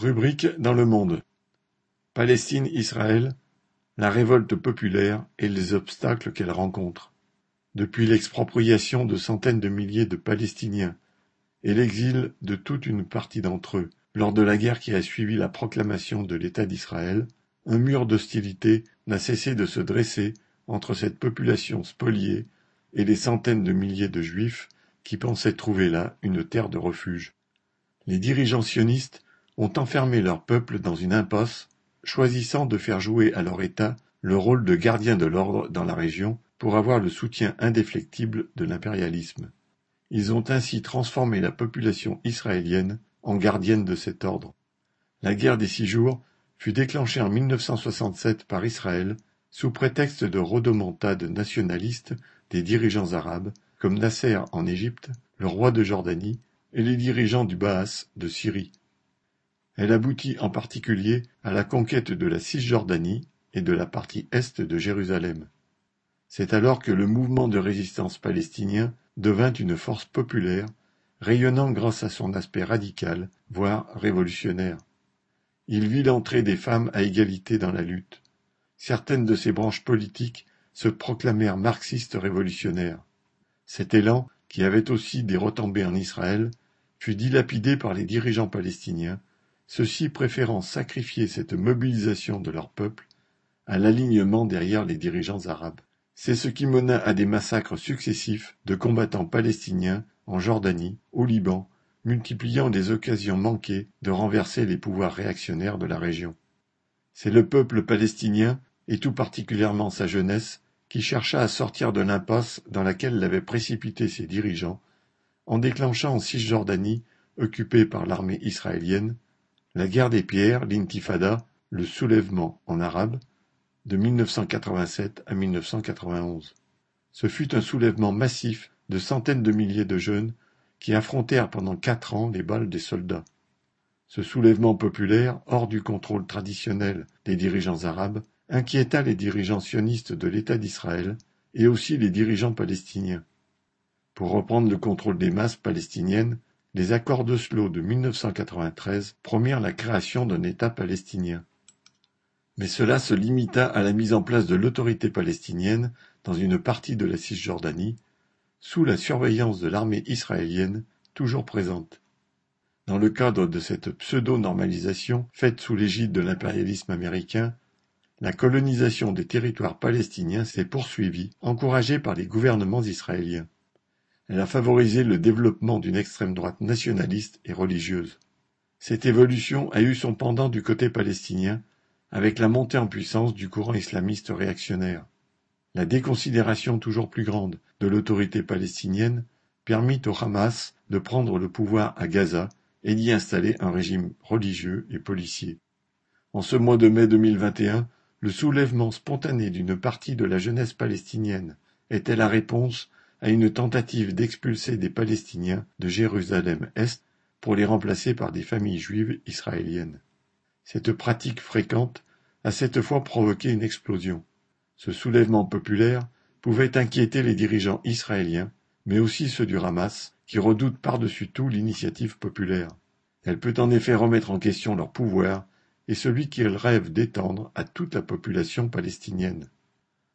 Rubrique dans le monde. Palestine-Israël, la révolte populaire et les obstacles qu'elle rencontre. Depuis l'expropriation de centaines de milliers de Palestiniens et l'exil de toute une partie d'entre eux lors de la guerre qui a suivi la proclamation de l'État d'Israël, un mur d'hostilité n'a cessé de se dresser entre cette population spoliée et les centaines de milliers de Juifs qui pensaient trouver là une terre de refuge. Les dirigeants sionistes ont enfermé leur peuple dans une impasse, choisissant de faire jouer à leur État le rôle de gardien de l'ordre dans la région pour avoir le soutien indéflectible de l'impérialisme. Ils ont ainsi transformé la population israélienne en gardienne de cet ordre. La guerre des six jours fut déclenchée en 1967 par Israël sous prétexte de rodomontades nationalistes des dirigeants arabes comme Nasser en Égypte, le roi de Jordanie et les dirigeants du Baas de Syrie. Elle aboutit en particulier à la conquête de la Cisjordanie et de la partie est de Jérusalem. C'est alors que le mouvement de résistance palestinien devint une force populaire, rayonnant grâce à son aspect radical, voire révolutionnaire. Il vit l'entrée des femmes à égalité dans la lutte. Certaines de ses branches politiques se proclamèrent marxistes révolutionnaires. Cet élan, qui avait aussi des retombées en Israël, fut dilapidé par les dirigeants palestiniens ceux-ci préférant sacrifier cette mobilisation de leur peuple à l'alignement derrière les dirigeants arabes. C'est ce qui mena à des massacres successifs de combattants palestiniens en Jordanie, au Liban, multipliant les occasions manquées de renverser les pouvoirs réactionnaires de la région. C'est le peuple palestinien, et tout particulièrement sa jeunesse, qui chercha à sortir de l'impasse dans laquelle l'avaient précipité ses dirigeants, en déclenchant en Cisjordanie, occupée par l'armée israélienne, la guerre des pierres, l'intifada, le soulèvement en arabe, de 1987 à 1991. Ce fut un soulèvement massif de centaines de milliers de jeunes qui affrontèrent pendant quatre ans les balles des soldats. Ce soulèvement populaire, hors du contrôle traditionnel des dirigeants arabes, inquiéta les dirigeants sionistes de l'État d'Israël et aussi les dirigeants palestiniens. Pour reprendre le contrôle des masses palestiniennes, les accords d'Oslo de 1993 promirent la création d'un État palestinien. Mais cela se limita à la mise en place de l'autorité palestinienne dans une partie de la Cisjordanie, sous la surveillance de l'armée israélienne toujours présente. Dans le cadre de cette pseudo-normalisation faite sous l'égide de l'impérialisme américain, la colonisation des territoires palestiniens s'est poursuivie, encouragée par les gouvernements israéliens. Elle a favorisé le développement d'une extrême droite nationaliste et religieuse. Cette évolution a eu son pendant du côté palestinien avec la montée en puissance du courant islamiste réactionnaire. La déconsidération toujours plus grande de l'autorité palestinienne permit au Hamas de prendre le pouvoir à Gaza et d'y installer un régime religieux et policier. En ce mois de mai 2021, le soulèvement spontané d'une partie de la jeunesse palestinienne était la réponse à une tentative d'expulser des Palestiniens de Jérusalem-Est pour les remplacer par des familles juives israéliennes. Cette pratique fréquente a cette fois provoqué une explosion. Ce soulèvement populaire pouvait inquiéter les dirigeants israéliens, mais aussi ceux du Hamas, qui redoutent par-dessus tout l'initiative populaire. Elle peut en effet remettre en question leur pouvoir et celui qu'ils rêvent d'étendre à toute la population palestinienne.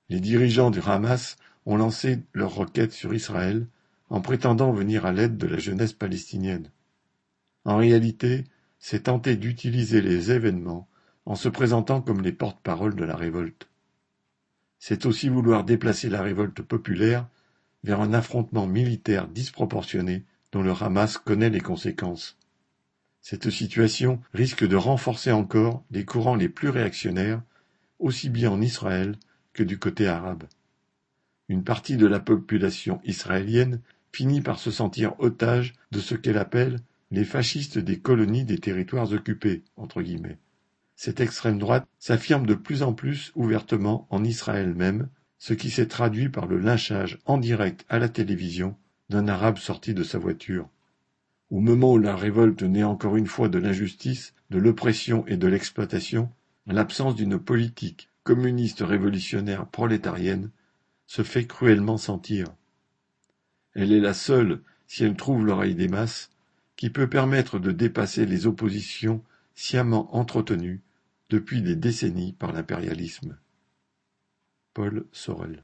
Les dirigeants du Hamas ont lancé leur requête sur Israël en prétendant venir à l'aide de la jeunesse palestinienne. En réalité, c'est tenter d'utiliser les événements en se présentant comme les porte-paroles de la révolte. C'est aussi vouloir déplacer la révolte populaire vers un affrontement militaire disproportionné dont le Hamas connaît les conséquences. Cette situation risque de renforcer encore les courants les plus réactionnaires, aussi bien en Israël que du côté arabe. Une partie de la population israélienne finit par se sentir otage de ce qu'elle appelle les fascistes des colonies des territoires occupés. Cette extrême droite s'affirme de plus en plus ouvertement en Israël même, ce qui s'est traduit par le lynchage en direct à la télévision d'un arabe sorti de sa voiture. Au moment où la révolte naît encore une fois de l'injustice, de l'oppression et de l'exploitation, l'absence d'une politique communiste révolutionnaire prolétarienne se fait cruellement sentir. Elle est la seule, si elle trouve l'oreille des masses, qui peut permettre de dépasser les oppositions sciemment entretenus depuis des décennies par l'impérialisme. Paul Sorel